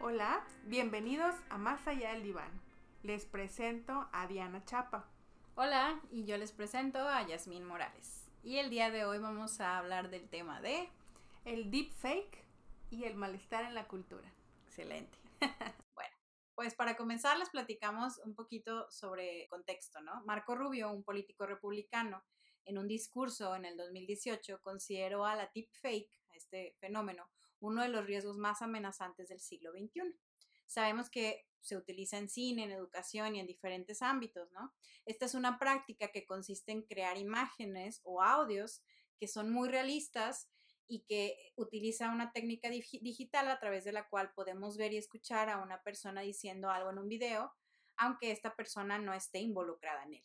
Hola, bienvenidos a Más allá del diván. Les presento a Diana Chapa. Hola, y yo les presento a Yasmín Morales. Y el día de hoy vamos a hablar del tema de El deepfake y el malestar en la cultura. Excelente. bueno, pues para comenzar les platicamos un poquito sobre contexto, ¿no? Marco Rubio, un político republicano, en un discurso en el 2018 consideró a la deepfake, este fenómeno, uno de los riesgos más amenazantes del siglo XXI. Sabemos que se utiliza en cine, en educación y en diferentes ámbitos, ¿no? Esta es una práctica que consiste en crear imágenes o audios que son muy realistas y que utiliza una técnica digital a través de la cual podemos ver y escuchar a una persona diciendo algo en un video, aunque esta persona no esté involucrada en él.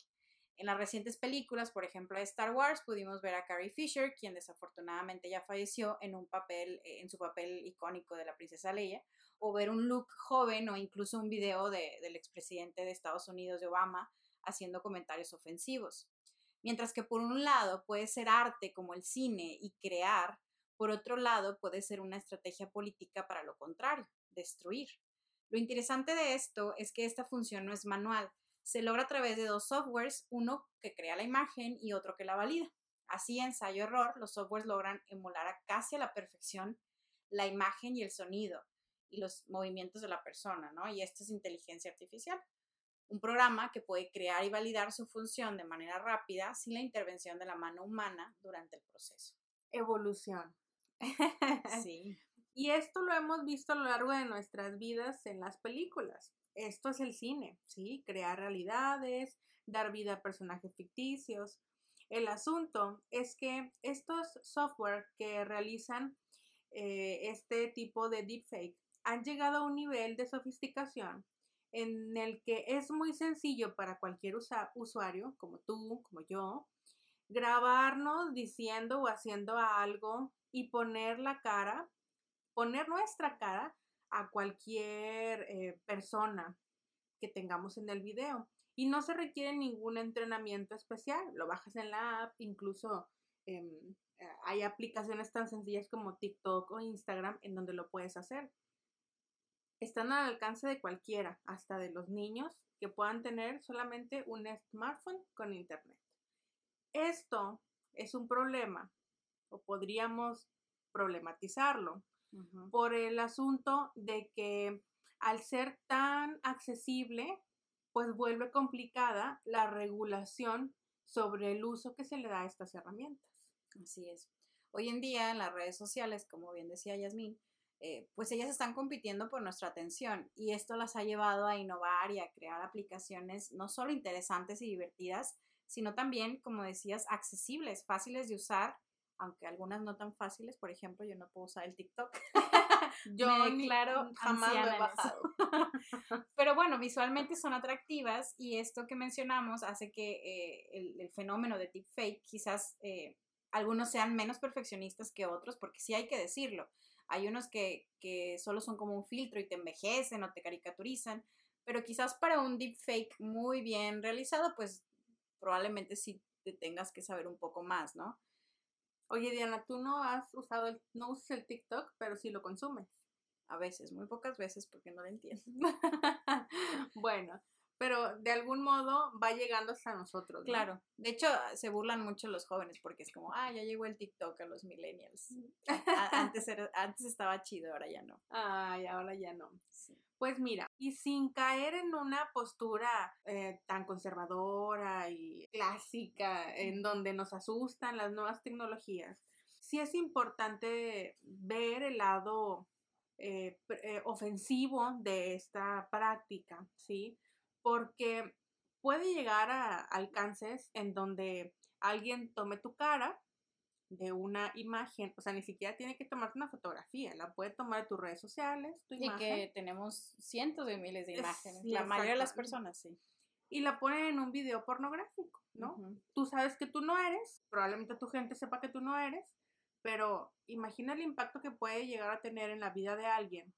En las recientes películas, por ejemplo, de Star Wars, pudimos ver a Carrie Fisher, quien desafortunadamente ya falleció en un papel, eh, en su papel icónico de la princesa Leia, o ver un look joven o incluso un video del expresidente de Estados Unidos, de Obama, haciendo comentarios ofensivos. Mientras que por un lado puede ser arte como el cine y crear, por otro lado puede ser una estrategia política para lo contrario, destruir. Lo interesante de esto es que esta función no es manual, se logra a través de dos softwares, uno que crea la imagen y otro que la valida. Así, ensayo-error, los softwares logran emular a casi a la perfección la imagen y el sonido y los movimientos de la persona, ¿no? Y esto es inteligencia artificial. Un programa que puede crear y validar su función de manera rápida sin la intervención de la mano humana durante el proceso. Evolución. Sí. Y esto lo hemos visto a lo largo de nuestras vidas en las películas esto es el cine, ¿sí? Crear realidades, dar vida a personajes ficticios. El asunto es que estos software que realizan eh, este tipo de deepfake han llegado a un nivel de sofisticación en el que es muy sencillo para cualquier usuario, como tú, como yo, grabarnos diciendo o haciendo algo y poner la cara, poner nuestra cara a cualquier eh, persona que tengamos en el video. Y no se requiere ningún entrenamiento especial. Lo bajas en la app, incluso em, eh, hay aplicaciones tan sencillas como TikTok o Instagram en donde lo puedes hacer. Están al alcance de cualquiera, hasta de los niños que puedan tener solamente un smartphone con internet. Esto es un problema, o podríamos problematizarlo, por el asunto de que al ser tan accesible, pues vuelve complicada la regulación sobre el uso que se le da a estas herramientas. Así es. Hoy en día en las redes sociales, como bien decía Yasmín, eh, pues ellas están compitiendo por nuestra atención y esto las ha llevado a innovar y a crear aplicaciones no solo interesantes y divertidas, sino también, como decías, accesibles, fáciles de usar aunque algunas no tan fáciles, por ejemplo, yo no puedo usar el TikTok. yo, claro, jamás lo he bajado. Pero bueno, visualmente son atractivas y esto que mencionamos hace que eh, el, fenómeno de deepfake quizás eh, algunos sean menos perfeccionistas que otros, porque sí hay que decirlo. Hay unos que, que solo son como un filtro y te envejecen o te caricaturizan, pero quizás para un deepfake muy bien realizado, pues probablemente sí te tengas que saber un poco más, ¿no? Oye, Diana, tú no has usado el, no usas el TikTok, pero sí lo consumes. A veces, muy pocas veces porque no lo entiendo. bueno, pero de algún modo va llegando hasta nosotros. Claro. De hecho, se burlan mucho los jóvenes porque es como, ah, ya llegó el TikTok a los millennials. Mm. antes, antes estaba chido, ahora ya no. Ay, ahora ya no. Pues mira, y sin caer en una postura eh, tan conservadora y clásica, en donde nos asustan las nuevas tecnologías, sí es importante ver el lado eh, eh, ofensivo de esta práctica, ¿sí? Porque puede llegar a alcances en donde alguien tome tu cara de una imagen, o sea, ni siquiera tiene que tomarte una fotografía, la puede tomar de tus redes sociales, tu y que tenemos cientos de miles de imágenes, la mayoría de las personas, sí. Y la ponen en un video pornográfico, ¿no? Tú sabes que tú no eres, probablemente tu gente sepa que tú no eres, pero imagina el impacto que puede llegar a tener en la vida de alguien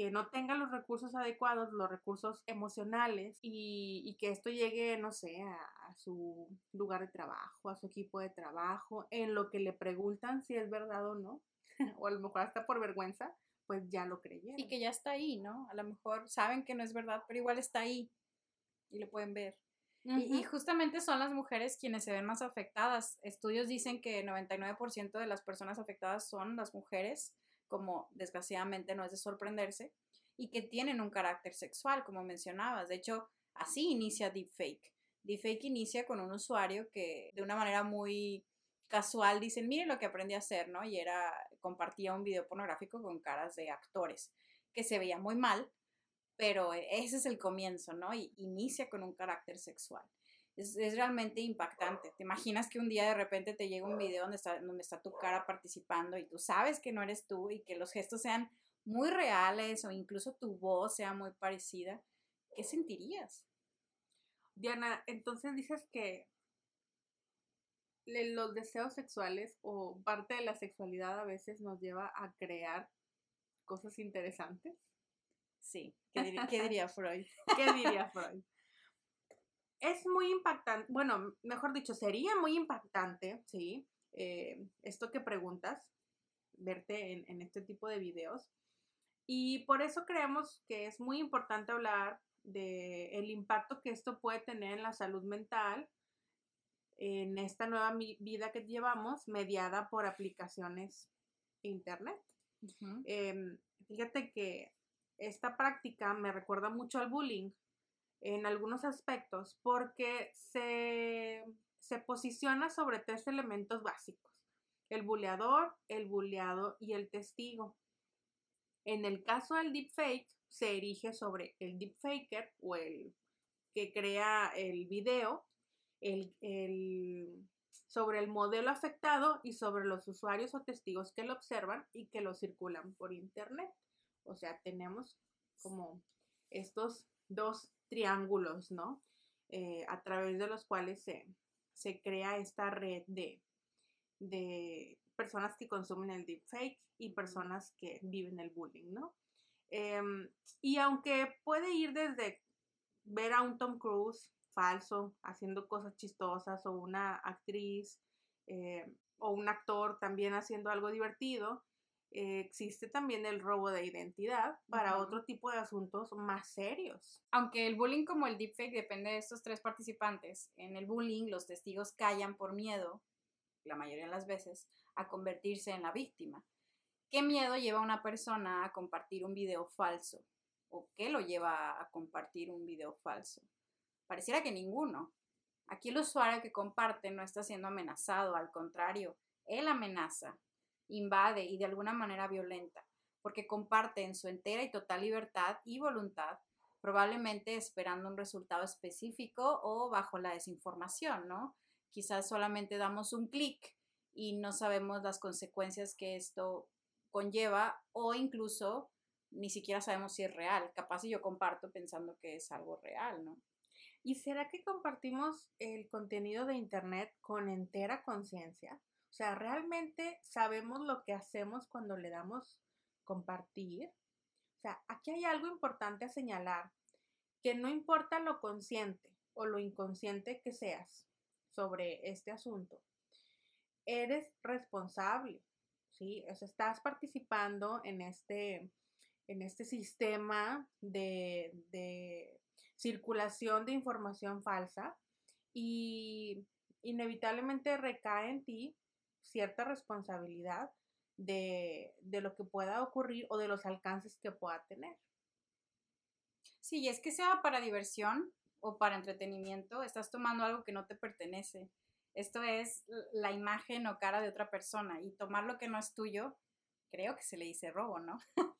que no tenga los recursos adecuados, los recursos emocionales y, que esto llegue, no sé, a, su lugar de trabajo, a su equipo de trabajo, en lo que le preguntan si es verdad o no, a lo mejor hasta por vergüenza, pues ya lo creyeron. Y que ya está ahí, ¿no? A lo mejor saben que no es verdad, pero igual está ahí y lo pueden ver. y, justamente son las mujeres quienes se ven más afectadas. Estudios dicen que 99% de las personas afectadas son las mujeres, como desgraciadamente no es de sorprenderse, y que tienen un carácter sexual, como mencionabas. De hecho, así inicia Deepfake. Deepfake inicia con un usuario que de una manera muy casual dicen, miren lo que aprendí a hacer, ¿no? Y era, compartía un video pornográfico con caras de actores, que se veía muy mal, pero ese es el comienzo, ¿no? Y inicia con un carácter sexual. Es, realmente impactante. ¿Te imaginas que un día de repente te llega un video donde está, donde está tu cara participando y tú sabes que no eres tú y que los gestos sean muy reales o incluso tu voz sea muy parecida? ¿Qué sentirías? Diana, entonces dices que los deseos sexuales o parte de la sexualidad a veces nos lleva a crear cosas interesantes. Sí, ¿qué diría, Freud? ¿Qué diría Freud? Es muy impactante, bueno, mejor dicho, sería muy impactante, ¿sí? Eh, esto que preguntas, verte en, en este tipo de videos. Y por eso creemos que es muy importante hablar del el impacto que esto puede tener en la salud mental, en esta nueva vida que llevamos, mediada por aplicaciones internet. Em, fíjate que esta práctica me recuerda mucho al bullying en algunos aspectos porque se, se posiciona sobre tres elementos básicos, el buleador, el buleado y el testigo. En el caso del deepfake, se erige sobre el deepfaker o el que crea el video, el, sobre el modelo afectado y sobre los usuarios o testigos que lo observan y que lo circulan por internet. O sea, tenemos como estos dos triángulos, ¿no? Eh, a través de los cuales se, se crea esta red de, de personas que consumen el deepfake y personas que viven el bullying, ¿no? Em, y aunque puede ir desde ver a un Tom Cruise falso haciendo cosas chistosas o una actriz eh, o un actor también haciendo algo divertido, eh, existe también el robo de identidad para otro tipo de asuntos más serios. Aunque el bullying como el deepfake depende de estos tres participantes, en el bullying los testigos callan por miedo, la mayoría de las veces, a convertirse en la víctima. ¿Qué miedo lleva a una persona a compartir un video falso? ¿O qué lo lleva a compartir un video falso? Pareciera que ninguno. Aquí el usuario que comparte no está siendo amenazado, al contrario, él amenaza, invade y de alguna manera violenta, porque comparte en su entera y total libertad y voluntad, probablemente esperando un resultado específico o bajo la desinformación, ¿no? Quizás solamente damos un clic y no sabemos las consecuencias que esto conlleva o incluso ni siquiera sabemos si es real. Capaz si yo comparto pensando que es algo real, ¿no? ¿Y será que compartimos el contenido de Internet con entera conciencia? O sea, ¿realmente sabemos lo que hacemos cuando le damos compartir? O sea, aquí hay algo importante a señalar, que no importa lo consciente o lo inconsciente que seas sobre este asunto, eres responsable ¿sí? O sea, estás participando en este, en este sistema de, de circulación de información falsa y inevitablemente recae en ti cierta responsabilidad de, de, lo que pueda ocurrir o de los alcances que pueda tener. Sí, es que sea para diversión o para entretenimiento, estás tomando algo que no te pertenece. Esto es la imagen o cara de otra persona y tomar lo que no es tuyo, creo que se le dice robo, ¿no?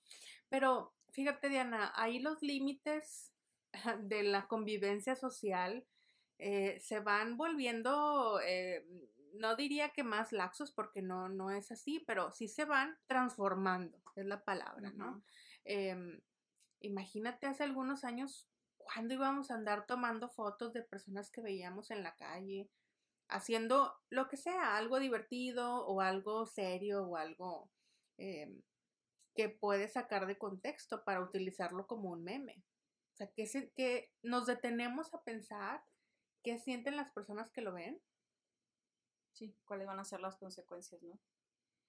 Pero fíjate, Diana, ahí los límites de la convivencia social eh, se van volviendo, eh, no diría que más laxos porque no, no es así, pero sí se van transformando, es la palabra, ¿no? Em, imagínate hace algunos años cuando íbamos a andar tomando fotos de personas que veíamos en la calle, haciendo lo que sea, algo divertido o algo serio o algo em, que puede sacar de contexto para utilizarlo como un meme. O sea, que, que nos detenemos a pensar qué sienten las personas que lo ven. Sí, cuáles van a ser las consecuencias, ¿no?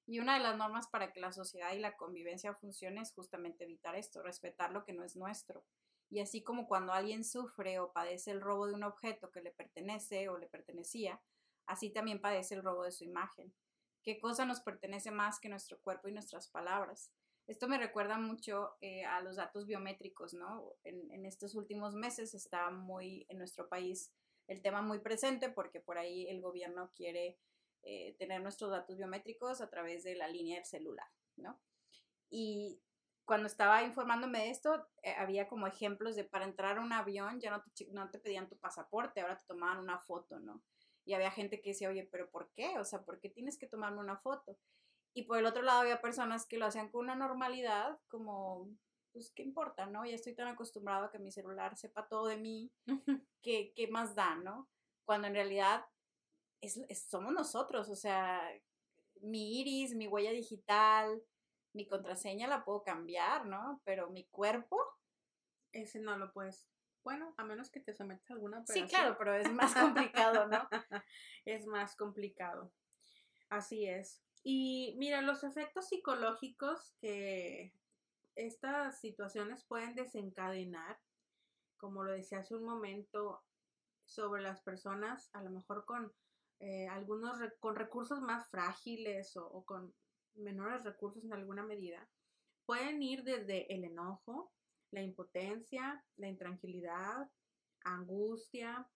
Y una de las normas para que la sociedad y la convivencia funcione es justamente evitar esto, respetar lo que no es nuestro. Y así como cuando alguien sufre o padece el robo de un objeto que le pertenece o le pertenecía, así también padece el robo de su imagen. ¿Qué cosa nos pertenece más que nuestro cuerpo y nuestras palabras? Esto me recuerda mucho eh, a los datos biométricos, ¿no? En, estos últimos meses está muy en nuestro país el tema muy presente porque por ahí el gobierno quiere eh, tener nuestros datos biométricos a través de la línea del celular, ¿no? Y cuando estaba informándome de esto, eh, había como ejemplos de para entrar a un avión ya no te, no te pedían tu pasaporte, ahora te tomaban una foto, ¿no? Y había gente que decía, oye, pero ¿por qué? O sea, ¿por qué tienes que tomarme una foto? Y por el otro lado había personas que lo hacían con una normalidad, como, pues, ¿qué importa, no? Ya estoy tan acostumbrado a que mi celular sepa todo de mí, ¿qué, qué más da, no? Cuando en realidad es, somos nosotros, o sea, mi iris, mi huella digital, mi contraseña la puedo cambiar, ¿no? Pero mi cuerpo... Ese no lo puedes. Bueno, a menos que te sometas a alguna operación. Sí, claro, pero es más complicado, ¿no? es más complicado. Así es. Y mira, los efectos psicológicos que estas situaciones pueden desencadenar, como lo decía hace un momento, sobre las personas, a lo mejor con eh, algunos con recursos más frágiles o, con menores recursos en alguna medida, pueden ir desde el enojo, la impotencia, la intranquilidad, angustia.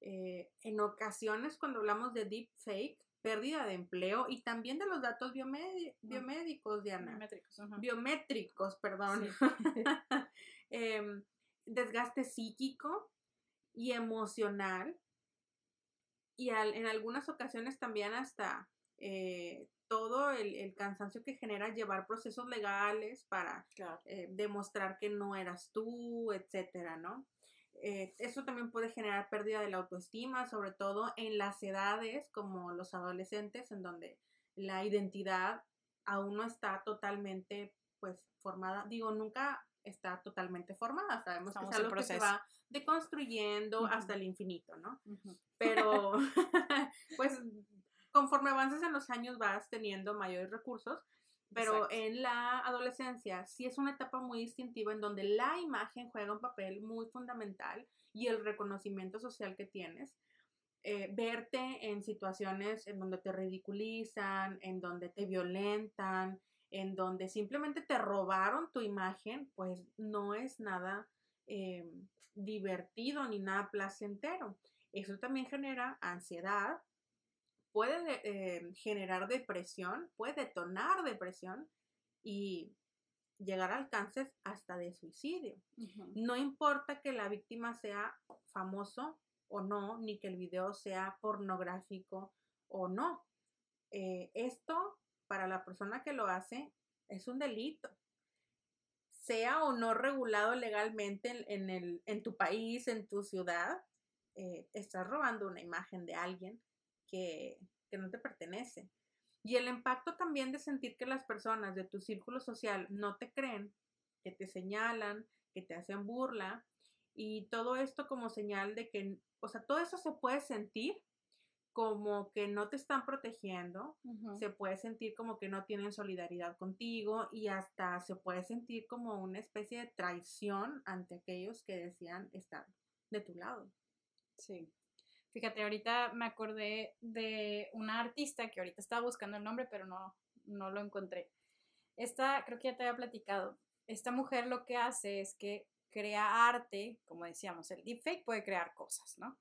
Eh, en ocasiones, cuando hablamos de deep fake, pérdida de empleo y también de los datos biomédicos, Diana. Biométricos, Biométricos, perdón. Em, desgaste psíquico y emocional. Y en algunas ocasiones también hasta eh, todo el, cansancio que genera llevar procesos legales para eh, demostrar que no eras tú, etcétera, ¿no? Eh, eso también puede generar pérdida de la autoestima, sobre todo en las edades como los adolescentes, en donde la identidad aún no está totalmente pues formada. Digo, nunca está totalmente formada. Sabemos que es algo que se va deconstruyendo hasta el infinito, ¿no? Pero pues conforme avances en los años vas teniendo mayores recursos pero en la adolescencia sí es una etapa muy distintiva en donde la imagen juega un papel muy fundamental y el reconocimiento social que tienes. Eh, verte en situaciones en donde te ridiculizan, en donde te violentan, en donde simplemente te robaron tu imagen, pues no es nada eh, divertido ni nada placentero. Eso también genera ansiedad, puede eh, generar depresión, puede detonar depresión y llegar a alcances hasta de suicidio. No importa que la víctima sea famoso o no, ni que el video sea pornográfico o no. Eh, esto, para la persona que lo hace, es un delito. Sea o no regulado legalmente en, el, en tu país, en tu ciudad, eh, estás robando una imagen de alguien que, no te pertenece. Y el impacto también de sentir que las personas de tu círculo social no te creen, que te señalan, que te hacen burla, y todo esto como señal de que, o sea, todo eso se puede sentir como que no te están protegiendo, se puede sentir como que no tienen solidaridad contigo y hasta se puede sentir como una especie de traición ante aquellos que decían estar de tu lado. Sí. Fíjate, ahorita me acordé de una artista que ahorita estaba buscando el nombre, pero no, no lo encontré. Esta, creo que ya te había platicado. Esta mujer lo que hace es que crea arte, como decíamos, el deepfake puede crear cosas, ¿no?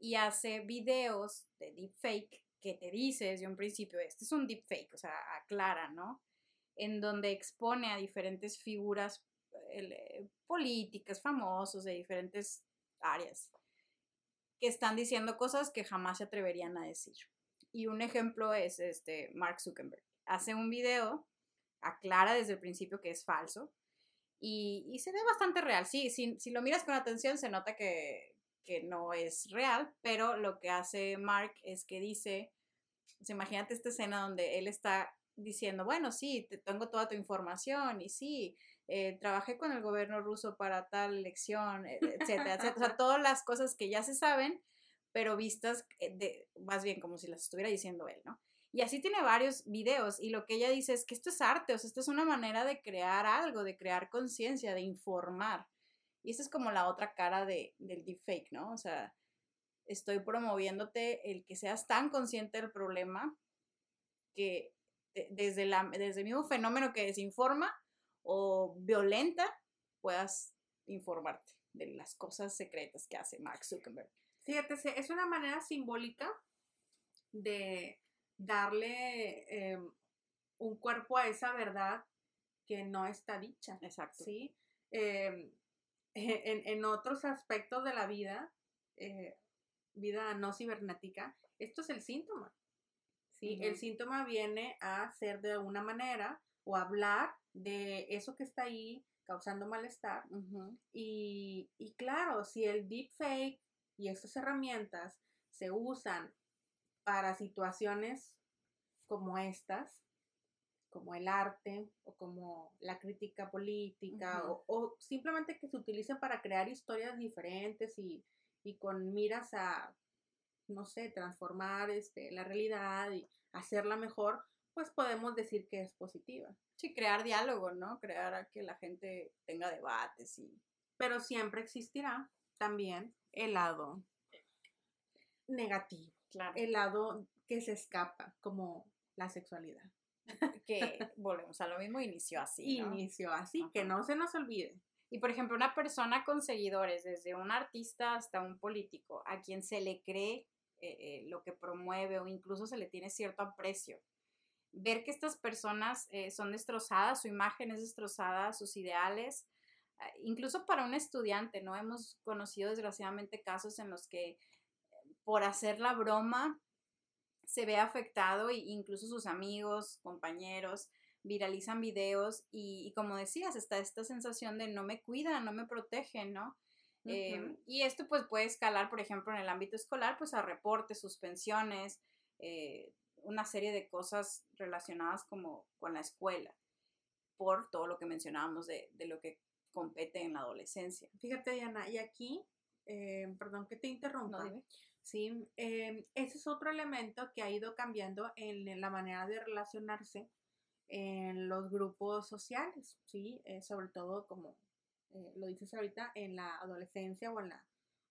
Y hace videos de deepfake que te dice desde un principio, este es un deepfake, o sea, aclara, ¿no? En donde expone a diferentes figuras eh, políticas, famosos de diferentes áreas que están diciendo cosas que jamás se atreverían a decir. Y un ejemplo es este Mark Zuckerberg. Hace un video, aclara desde el principio que es falso y, se ve bastante real. Sí, si, si, lo miras con atención se nota que, que, no es real, pero lo que hace Mark es que dice, pues imagínate esta escena donde él está diciendo, bueno, sí, te tengo toda tu información y sí, eh, trabajé con el gobierno ruso para tal elección, e, etcétera, etcétera. O sea, todas las cosas que ya se saben, pero vistas eh, de, más bien como si las estuviera diciendo él, ¿no? Y así tiene varios videos y lo que ella dice es que esto es arte, o sea, esto es una manera de crear algo, de crear conciencia, de informar. Y esa es como la otra cara de, del deepfake, ¿no? O sea, estoy promoviéndote el que seas tan consciente del problema que desde, la, desde el mismo fenómeno que desinforma o violenta, puedas informarte de las cosas secretas que hace Mark Zuckerberg. Fíjate, es una manera simbólica de darle em, un cuerpo a esa verdad que no está dicha. Exacto. ¿sí? Em, en, otros aspectos de la vida, eh, vida no cibernética, esto es el síntoma. ¿sí? El síntoma viene a ser de una manera o hablar de eso que está ahí causando malestar. y, y, claro, si el deepfake y estas herramientas se usan para situaciones como estas, como el arte o como la crítica política o, simplemente que se utilicen para crear historias diferentes y, y, con miras a, no sé, transformar este, la realidad y hacerla mejor, pues podemos decir que es positiva. Sí, crear diálogo, ¿no? Crear a que la gente tenga debates y... Pero siempre existirá también el lado negativo, claro. el lado que se escapa, como la sexualidad. Que volvemos a lo mismo, inició así. Inició así, que no se nos olvide. Y por ejemplo, una persona con seguidores, desde un artista hasta un político, a quien se le cree eh, eh, lo que promueve o incluso se le tiene cierto aprecio, ver que estas personas eh, son destrozadas, su imagen es destrozada, sus ideales, ah, incluso para un estudiante, ¿no? Hemos conocido desgraciadamente casos en los que por hacer la broma se ve afectado e incluso sus amigos, compañeros viralizan videos y, como decías, está esta sensación de no me cuidan, no me protegen, ¿no? Em, y esto pues puede escalar, por ejemplo, en el ámbito escolar, pues a reportes, suspensiones, eh, una serie de cosas relacionadas como con la escuela, por todo lo que mencionábamos de, lo que compete en la adolescencia. Fíjate, Diana, y aquí, eh, perdón que te interrumpa, ¿sí? Em, ese es otro elemento que ha ido cambiando en, la manera de relacionarse en los grupos sociales, ¿sí? Eh, sobre todo, como eh, lo dices ahorita, en la adolescencia o en la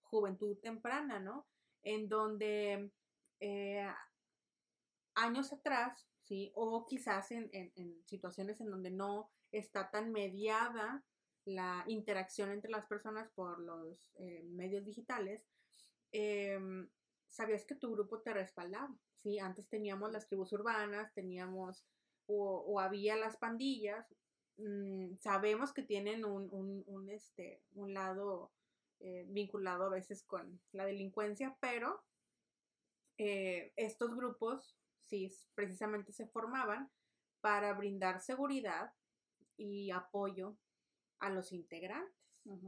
juventud temprana, ¿no? En donde eh, años atrás, ¿sí? O quizás en, situaciones en donde no está tan mediada la interacción entre las personas por los medios digitales, Em, sabías que tu grupo te respaldaba, ¿sí? Antes teníamos las tribus urbanas, teníamos o, había las pandillas, mm, sabemos que tienen un, un, este, un lado eh, vinculado a veces con la delincuencia, pero eh, estos grupos sí precisamente se formaban para brindar seguridad y apoyo a los integrantes,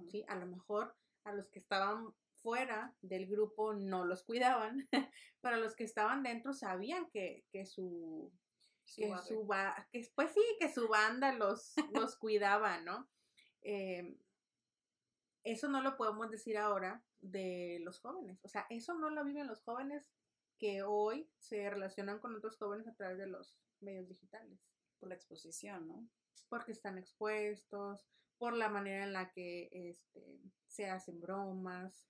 ¿sí? A lo mejor a los que estaban fuera del grupo no los cuidaban, para los que estaban dentro sabían que, su, que su que, pues sí, que su banda los, los cuidaba, ¿no? Em, eso no lo podemos decir ahora de los jóvenes, o sea, eso no lo viven los jóvenes que hoy se relacionan con otros jóvenes a través de los medios digitales. Por la exposición, ¿no? Porque están expuestos, por la manera en la que este, se hacen bromas,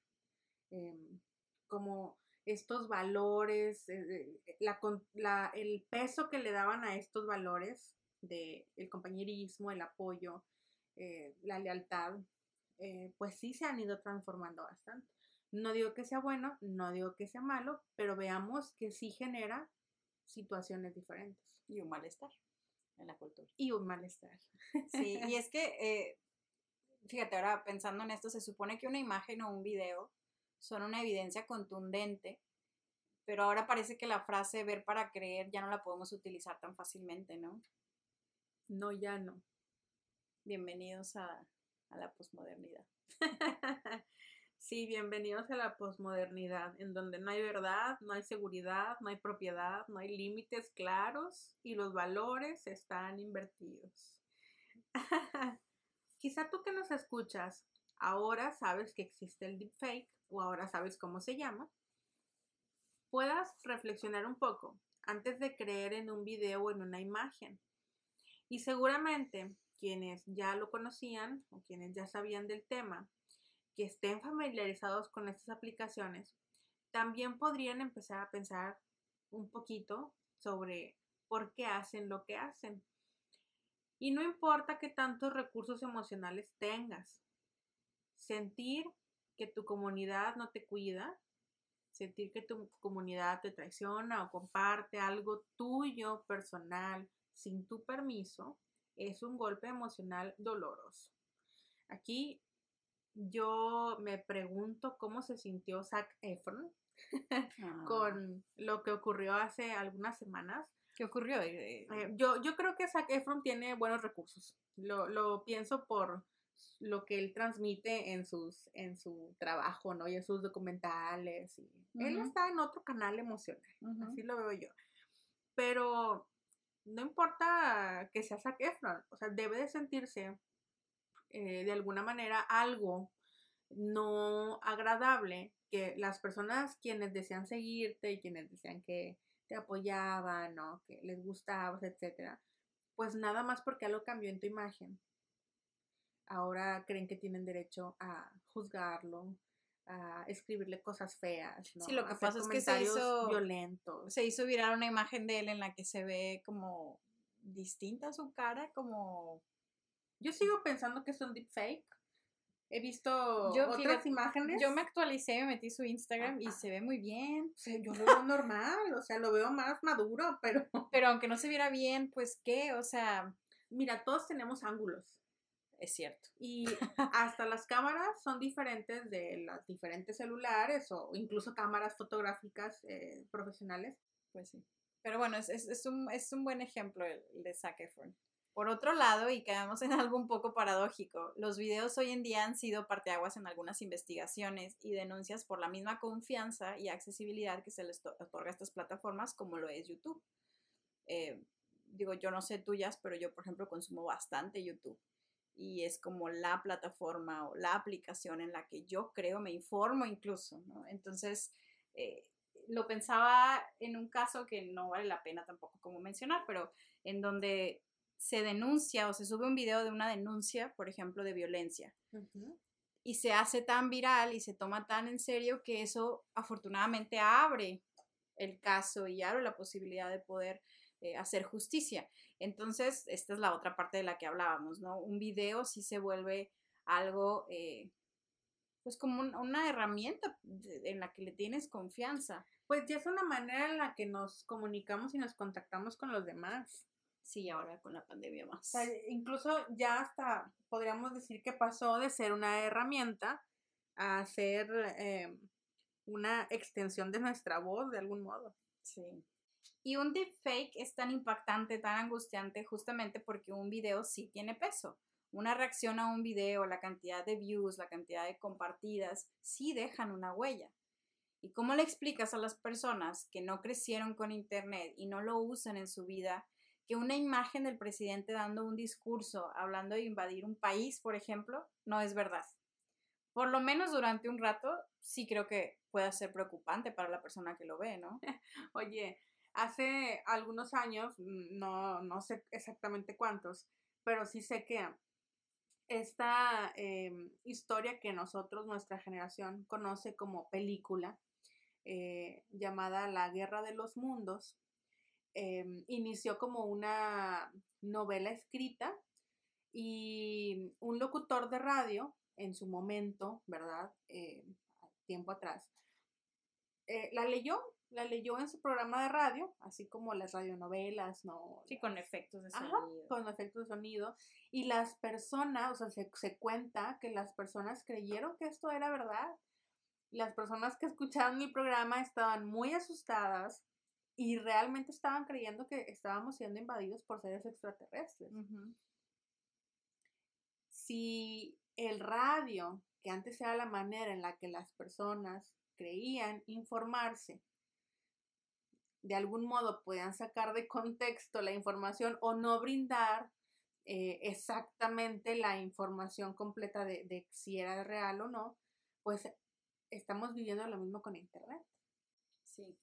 Em, como estos valores, eh, la, el peso que le daban a estos valores de el compañerismo, el apoyo, eh, la lealtad, eh, pues sí se han ido transformando bastante. No digo que sea bueno, no digo que sea malo, pero veamos que sí genera situaciones diferentes. Y un malestar en la cultura. Y un malestar. Sí, y es que, fíjate, ahora pensando en esto, se supone que una imagen o un video son una evidencia contundente, pero ahora parece que la frase ver para creer ya no la podemos utilizar tan fácilmente, ¿no? No, ya no. Bienvenidos a, la posmodernidad. sí, bienvenidos a la posmodernidad, en donde no hay verdad, no hay seguridad, no hay propiedad, no hay límites claros y los valores están invertidos. Quizá tú que nos escuchas ahora sabes que existe el deepfake o ahora sabes cómo se llama, puedas reflexionar un poco antes de creer en un video o en una imagen. Y seguramente quienes ya lo conocían o quienes ya sabían del tema, que estén familiarizados con estas aplicaciones, también podrían empezar a pensar un poquito sobre por qué hacen lo que hacen. Y no importa qué tantos recursos emocionales tengas, sentir que tu comunidad no te cuida, sentir que tu comunidad te traiciona o comparte algo tuyo personal sin tu permiso, es un golpe emocional doloroso. Aquí yo me pregunto cómo se sintió Zac Efron ah. con lo que ocurrió hace algunas semanas. ¿Qué ocurrió? Eh, yo, yo creo que Zac Efron tiene buenos recursos. Lo, lo, pienso por lo que él transmite en sus en su trabajo, ¿no? Y en sus documentales. Y Él está en otro canal emocional, así lo veo yo. Pero no importa que sea Zac Efron, o sea, debe de sentirse eh, de alguna manera algo no agradable que las personas quienes desean seguirte y quienes desean que te apoyaban o que les gustabas, etcétera, pues nada más porque algo cambió en tu imagen. Ahora creen que tienen derecho a juzgarlo, a escribirle cosas feas, ¿no? Sí, lo que pasa es que se hizo violentos. Se hizo viral una imagen de él en la que se ve como distinta su cara, como yo sigo pensando que es un deepfake. He visto otras imágenes. Yo me actualicé, me metí su Instagram y se ve muy bien. O sea, yo lo veo normal, o sea, lo veo más maduro, pero... Pero aunque no se viera bien, pues qué, o sea... Mira, todos tenemos ángulos. Es cierto. Y hasta las cámaras son diferentes de las diferentes celulares o incluso cámaras fotográficas eh, profesionales. Pues sí. Pero bueno, es, es, un, es un buen ejemplo el, de Zac Efron. Por otro lado, y quedamos en algo un poco paradójico, los videos hoy en día han sido parteaguas en algunas investigaciones y denuncias por la misma confianza y accesibilidad que se les otorga a estas plataformas como lo es YouTube. Eh, digo, yo no sé tuyas, pero yo, por ejemplo, consumo bastante YouTube y es como la plataforma o la aplicación en la que yo creo, me informo incluso. Entonces, eh, lo pensaba en un caso que no vale la pena tampoco como mencionar, pero en donde se denuncia o se sube un video de una denuncia, por ejemplo, de violencia. Y se hace tan viral y se toma tan en serio que eso afortunadamente abre el caso y abre la posibilidad de poder eh, hacer justicia. Entonces, esta es la otra parte de la que hablábamos, ¿no? Un video sí se vuelve algo, eh, pues como una herramienta en la que le tienes confianza. Pues ya es una manera en la que nos comunicamos y nos contactamos con los demás. Sí, ahora con la pandemia más. incluso ya hasta podríamos decir que pasó de ser una herramienta a ser em, una extensión de nuestra voz de algún modo. Sí. Y un deepfake es tan impactante, tan angustiante, justamente porque un video sí tiene peso. Una reacción a un video, la cantidad de views, la cantidad de compartidas, sí dejan una huella. ¿Y cómo le explicas a las personas que no crecieron con Internet y no lo usan en su vida que una imagen del presidente dando un discurso hablando de invadir un país, por ejemplo, no es verdad. Por lo menos durante un rato, sí creo que puede ser preocupante para la persona que lo ve, ¿no? Oye, hace algunos años, mm, no, no sé exactamente cuántos, pero sí sé que esta em, historia que nosotros, nuestra generación, conoce como película, eh, llamada La Guerra de los Mundos, Em, inició como una novela escrita y un locutor de radio en su momento, ¿verdad? Eh, tiempo atrás, eh, la leyó, la leyó en su programa de radio, así como las radionovelas, ¿no? Sí, con efectos de sonido. con efectos de sonido. Y las personas, o sea, se, se cuenta que las personas creyeron que esto era verdad. Las personas que escucharon mi programa estaban muy asustadas y realmente estaban creyendo que estábamos siendo invadidos por seres extraterrestres. Si el radio, que antes era la manera en la que las personas creían informarse, de algún modo podían sacar de contexto la información o no brindar eh, exactamente la información completa de, de si era real o no, pues estamos viviendo lo mismo con Internet. Sí.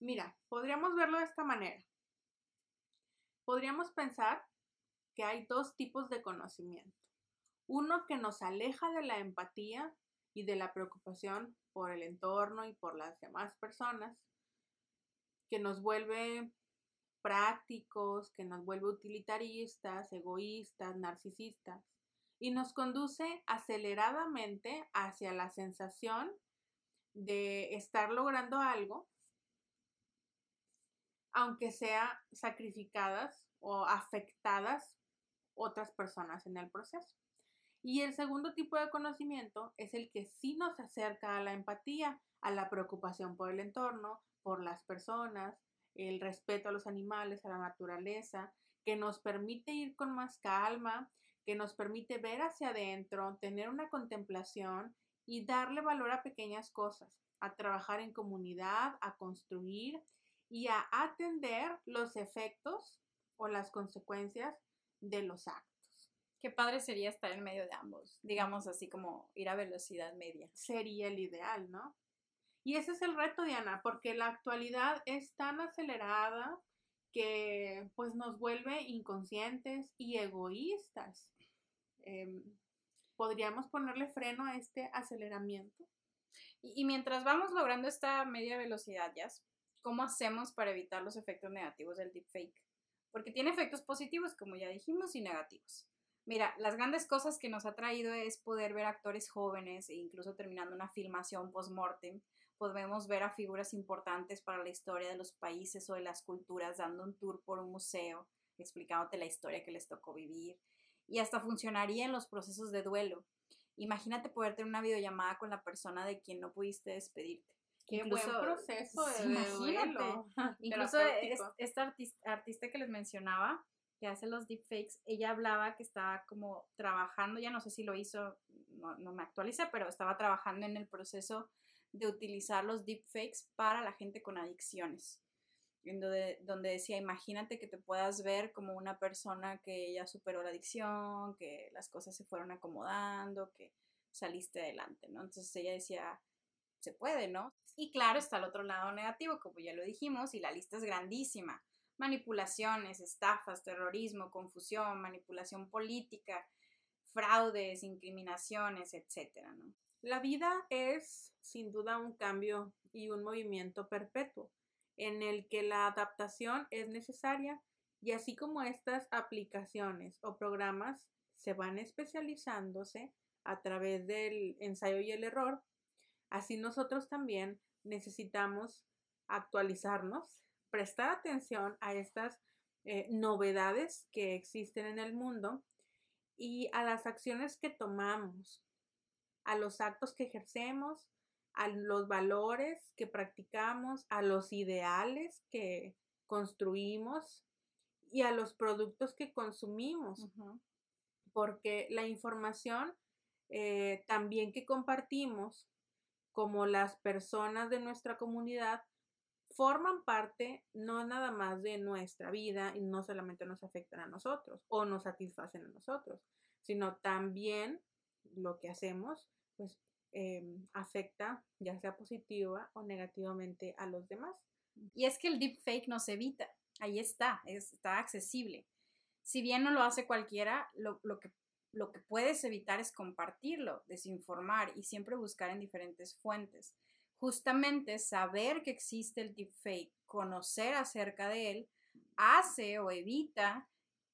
Mira, podríamos verlo de esta manera. Podríamos pensar que hay dos tipos de conocimiento. Uno que nos aleja de la empatía y de la preocupación por el entorno y por las demás personas, que nos vuelve prácticos, que nos vuelve utilitaristas, egoístas, narcisistas, y nos conduce aceleradamente hacia la sensación de estar logrando algo, aunque sea sacrificadas o afectadas otras personas en el proceso. Y el segundo tipo de conocimiento es el que sí nos acerca a la empatía, a la preocupación por el entorno, por las personas, el respeto a los animales, a la naturaleza, que nos permite ir con más calma, que nos permite ver hacia adentro, tener una contemplación y darle valor a pequeñas cosas, a trabajar en comunidad, a construir y a atender los efectos o las consecuencias de los actos. Qué padre sería estar en medio de ambos, digamos así como ir a velocidad media. Sería el ideal, ¿no? Y ese es el reto, Diana, porque la actualidad es tan acelerada que pues nos vuelve inconscientes y egoístas. Em, ¿Podríamos ponerle freno a este aceleramiento? Y, y, mientras vamos logrando esta media velocidad, ya, ¿cómo hacemos para evitar los efectos negativos del deepfake? Porque tiene efectos positivos, como ya dijimos, y negativos. Mira, las grandes cosas que nos ha traído es poder ver actores jóvenes e incluso terminando una filmación post-mortem, podemos ver a figuras importantes para la historia de los países o de las culturas dando un tour por un museo, explicándote la historia que les tocó vivir. Y hasta funcionaría en los procesos de duelo. Imagínate poder tener una videollamada con la persona de quien no pudiste despedirte. Qué buen proceso de, duelo. Incluso esta artista, artista que les mencionaba, que hace los deepfakes, ella hablaba que estaba como trabajando, ya no sé si lo hizo, no, me actualiza, pero estaba trabajando en el proceso de utilizar los deepfakes para la gente con adicciones. Donde, donde decía, imagínate que te puedas ver como una persona que ya superó la adicción, que las cosas se fueron acomodando, que saliste adelante, ¿no? Entonces ella decía, se puede, ¿no? Y claro, está el otro lado negativo, como ya lo dijimos, y la lista es grandísima manipulaciones, estafas, terrorismo, confusión, manipulación política, fraudes, incriminaciones, etcétera. La vida es sin duda un cambio y un movimiento perpetuo en el que la adaptación es necesaria y así como estas aplicaciones o programas se van especializándose a través del ensayo y el error, así nosotros también necesitamos actualizarnos prestar atención a estas eh, novedades que existen en el mundo y a las acciones que tomamos, a los actos que ejercemos, a los valores que practicamos, a los ideales que construimos y a los productos que consumimos. Porque la información eh, también que compartimos, como las personas de nuestra comunidad, forman parte no nada más de nuestra vida y no solamente nos afectan a nosotros o nos satisfacen a nosotros, sino también lo que hacemos, pues em, afecta ya sea positiva o negativamente a los demás. Y es que el deepfake no se evita, ahí está, está accesible. Si bien no lo hace cualquiera, lo, lo, que, lo que puedes evitar es compartirlo, desinformar y siempre buscar en diferentes fuentes justamente saber que existe el deepfake, conocer acerca de él, hace o evita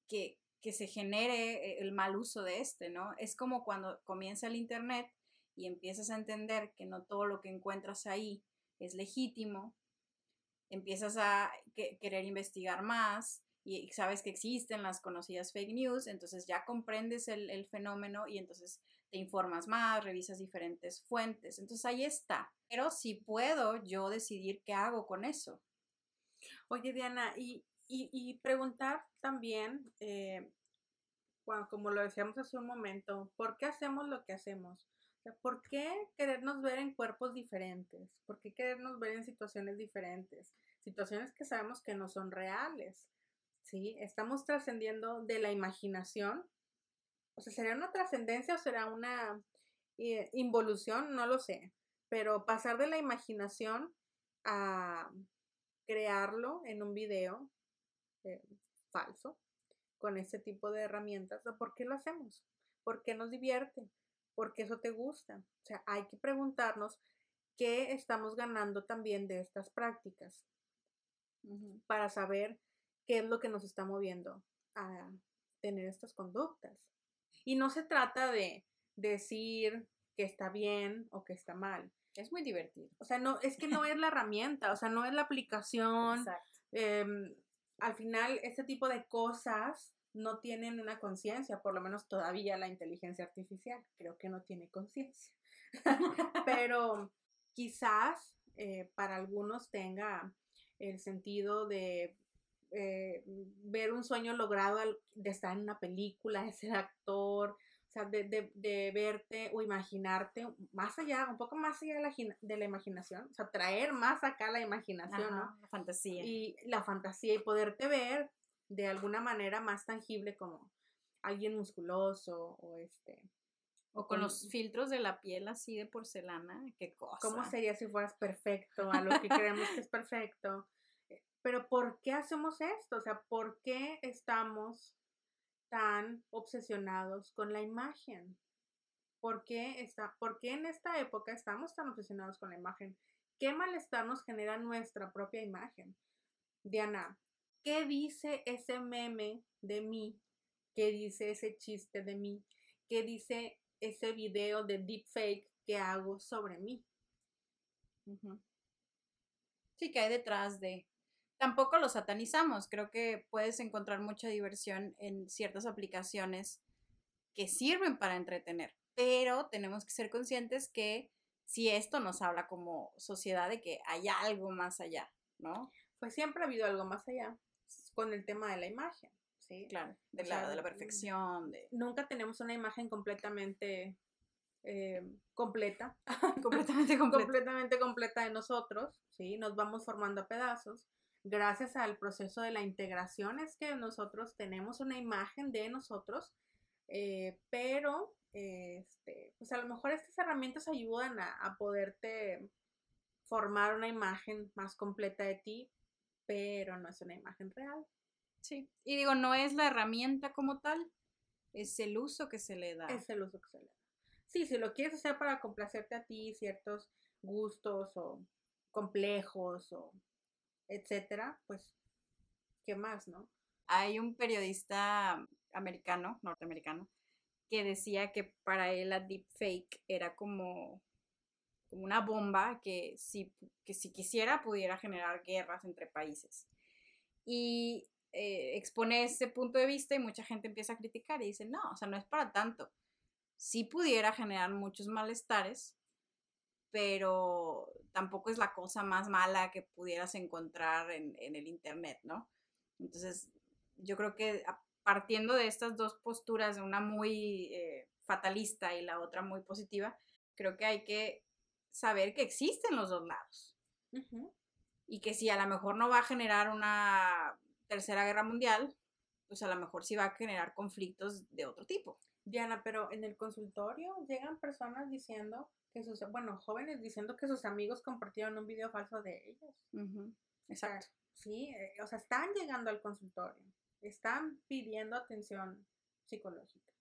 que, se genere el mal uso de este, ¿no? Es como cuando comienza el Internet y empiezas a entender que no todo lo que encuentras ahí es legítimo, empiezas a querer investigar más y sabes que existen las conocidas fake news, entonces ya comprendes el, el fenómeno y entonces te informas más, revisas diferentes fuentes. Entonces ahí está. Pero si puedo yo decidir qué hago con eso. Oye, Diana, y, preguntar también, eh, como lo decíamos hace un momento, ¿por qué hacemos lo que hacemos? ¿Por qué querernos ver en cuerpos diferentes? ¿Por qué querernos ver en situaciones diferentes? Situaciones que sabemos que no son reales. ¿Sí? Estamos trascendiendo de la imaginación o sea, ¿será una trascendencia o será una eh, involución? No lo sé. Pero pasar de la imaginación a, crearlo en un video eh, falso con este tipo de herramientas. ¿Por qué lo hacemos? ¿Por qué nos divierte? ¿Por qué eso te gusta? O sea, hay que preguntarnos qué estamos ganando también de estas prácticas para saber qué es lo que nos está moviendo a tener estas conductas. Y no se trata de decir que está bien o que está mal. Es muy divertido. O sea, no, es que no es la herramienta, o sea, no es la aplicación. Em, al final, este tipo de cosas no tienen una conciencia, por lo menos todavía la inteligencia artificial, creo que no tiene conciencia. Pero quizás eh, para algunos tenga el sentido de eh, ver un sueño logrado de estar en una película, de ser actor, o sea, de, verte o imaginarte más allá, un poco más allá de la, de la imaginación, o sea, traer más acá la imaginación, ¿no? La fantasía. Y la fantasía y poderte ver de alguna manera más tangible como alguien musculoso o este... O con, los filtros de la piel así de porcelana, qué cosa. ¿Cómo sería si fueras perfecto a lo que creemos que es perfecto? Eh, pero ¿por qué hacemos esto? O sea, ¿por qué estamos tan obsesionados con la imagen? ¿Por qué, está, ¿Por qué en esta época estamos tan obsesionados con la imagen? ¿Qué malestar nos genera nuestra propia imagen? Diana, ¿Qué dice ese meme de mí? ¿Qué dice ese chiste de mí? ¿Qué dice ese video de deepfake que hago sobre mí? Sí, que hay detrás de... Tampoco lo satanizamos, creo que puedes encontrar mucha diversión en ciertas aplicaciones que sirven para entretener, pero tenemos que ser conscientes que si esto nos habla como sociedad de que hay algo más allá, ¿no? Pues siempre ha habido algo más allá con el tema de la imagen, ¿sí? Claro, de, la, de la, perfección. De... Nunca tenemos una imagen completamente eh, completa, completamente completa. completamente completa de nosotros, ¿sí? Nos vamos formando a pedazos. Gracias al proceso de la integración es que nosotros tenemos una imagen de nosotros, eh, pero este, pues a lo mejor estas herramientas ayudan a, a poderte formar una imagen más completa de ti, pero no es una imagen real. Sí, y digo, no es la herramienta como tal, es el uso que se le da. Es el uso que se le da. Sí, si lo quieres hacer para complacerte a ti, ciertos gustos o complejos o etcétera, pues, ¿qué más, no? Hay un periodista americano, norteamericano, que decía que para él la deepfake era como una bomba que si, que si quisiera pudiera generar guerras entre países. Y eh, expone ese punto de vista y mucha gente empieza a criticar y dice, no, o sea, no es para tanto. Sí pudiera generar muchos malestares, pero tampoco es la cosa más mala que pudieras encontrar en, el Internet, ¿no? Entonces, yo creo que partiendo de estas dos posturas, una muy eh, fatalista y la otra muy positiva, creo que hay que saber que existen los dos lados. Y que si a lo mejor no va a generar una tercera guerra mundial, pues a lo mejor sí va a generar conflictos de otro tipo. Diana, pero en el consultorio llegan personas diciendo que sus, bueno, jóvenes diciendo que sus amigos compartieron un video falso de ellos. Exacto. sí, eh, o sea, están llegando al consultorio, están pidiendo atención psicológica,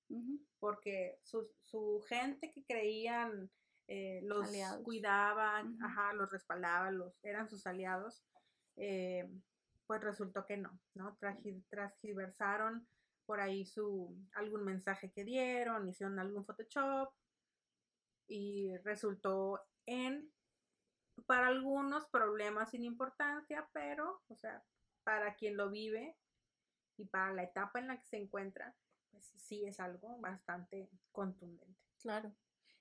porque su, su gente que creían eh, los cuidaban, ajá, los respaldaban, los, eran sus aliados, eh, pues resultó que no, ¿no? Transgiversaron por ahí su, algún mensaje que dieron, hicieron algún Photoshop y resultó en, para algunos, problemas sin importancia, pero, o sea, para quien lo vive y para la etapa en la que se encuentra, pues sí es algo bastante contundente. Claro.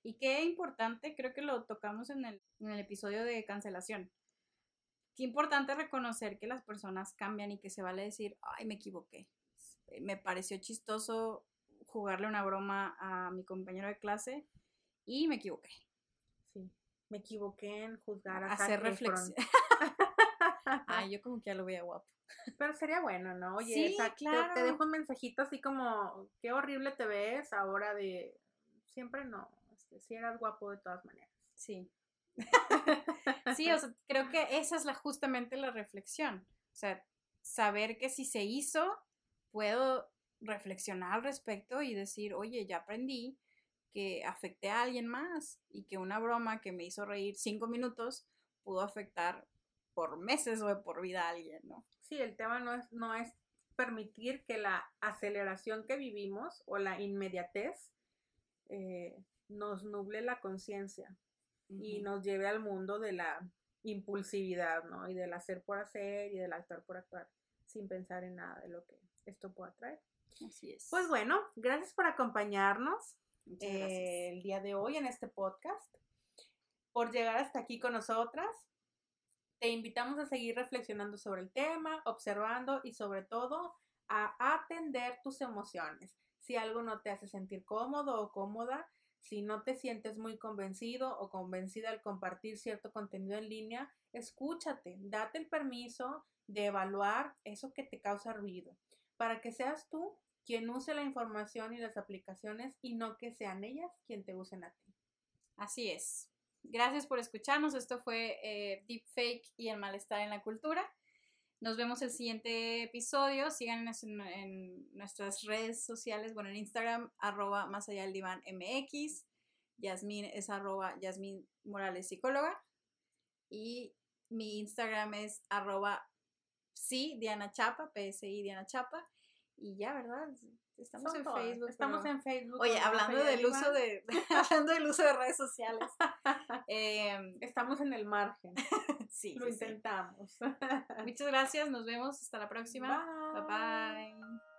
Y qué importante, creo que lo tocamos en el, episodio de cancelación. Qué importante reconocer que las personas cambian y que se vale decir, ay, me equivoqué. Me pareció chistoso jugarle una broma a mi compañero de clase y me equivoqué. Sí, me equivoqué en juzgar a Hacer reflexión. ay, yo como que ya lo veía guapo. Pero sería bueno, ¿no? Oye, sí, claro. te, dejo un mensajito así como, qué horrible te ves ahora de... Siempre no, si eras guapo de todas maneras. Sí. sí, o sea, creo que esa es la, justamente la reflexión. O sea, saber que si se hizo, puedo reflexionar al respecto y decir, oye, ya aprendí que afecté a alguien más y que una broma que me hizo reír cinco minutos pudo afectar por meses o por vida a alguien, ¿no? Sí, el tema no es, no es permitir que la aceleración que vivimos o la inmediatez eh, nos nuble la conciencia y nos lleve al mundo de la impulsividad, ¿no? Y del hacer por hacer y del actuar por actuar, sin pensar en nada de lo que esto pueda traer. Así es. Pues bueno, gracias por acompañarnos el día de hoy en este podcast, por llegar hasta aquí con nosotras. Te invitamos a seguir reflexionando sobre el tema, observando y sobre todo a atender tus emociones. Si algo no te hace sentir cómodo o cómoda, si no te sientes muy convencido o convencida al compartir cierto contenido en línea, escúchate, date el permiso de evaluar eso que te causa ruido, para que seas tú quien use la información y las aplicaciones y no que sean ellas quien te usen a ti. Así es. Gracias por escucharnos. Esto fue eh, Deepfake y el malestar en la cultura. Nos vemos el siguiente episodio. Síganos en, nuestras redes sociales. Bueno, en Instagram, arroba más allá es arroba Yasmin Morales Psicóloga. Y mi Instagram es arroba sí, Diana Chapa, PSI Diana Chapa. Y ya, ¿verdad? Estamos en Facebook. Estamos en Facebook. Oye, hablando del uso de hablando del uso de redes sociales. Em, estamos en el margen. sí. Lo intentamos. Muchas gracias. Nos vemos. Hasta la próxima. bye. bye.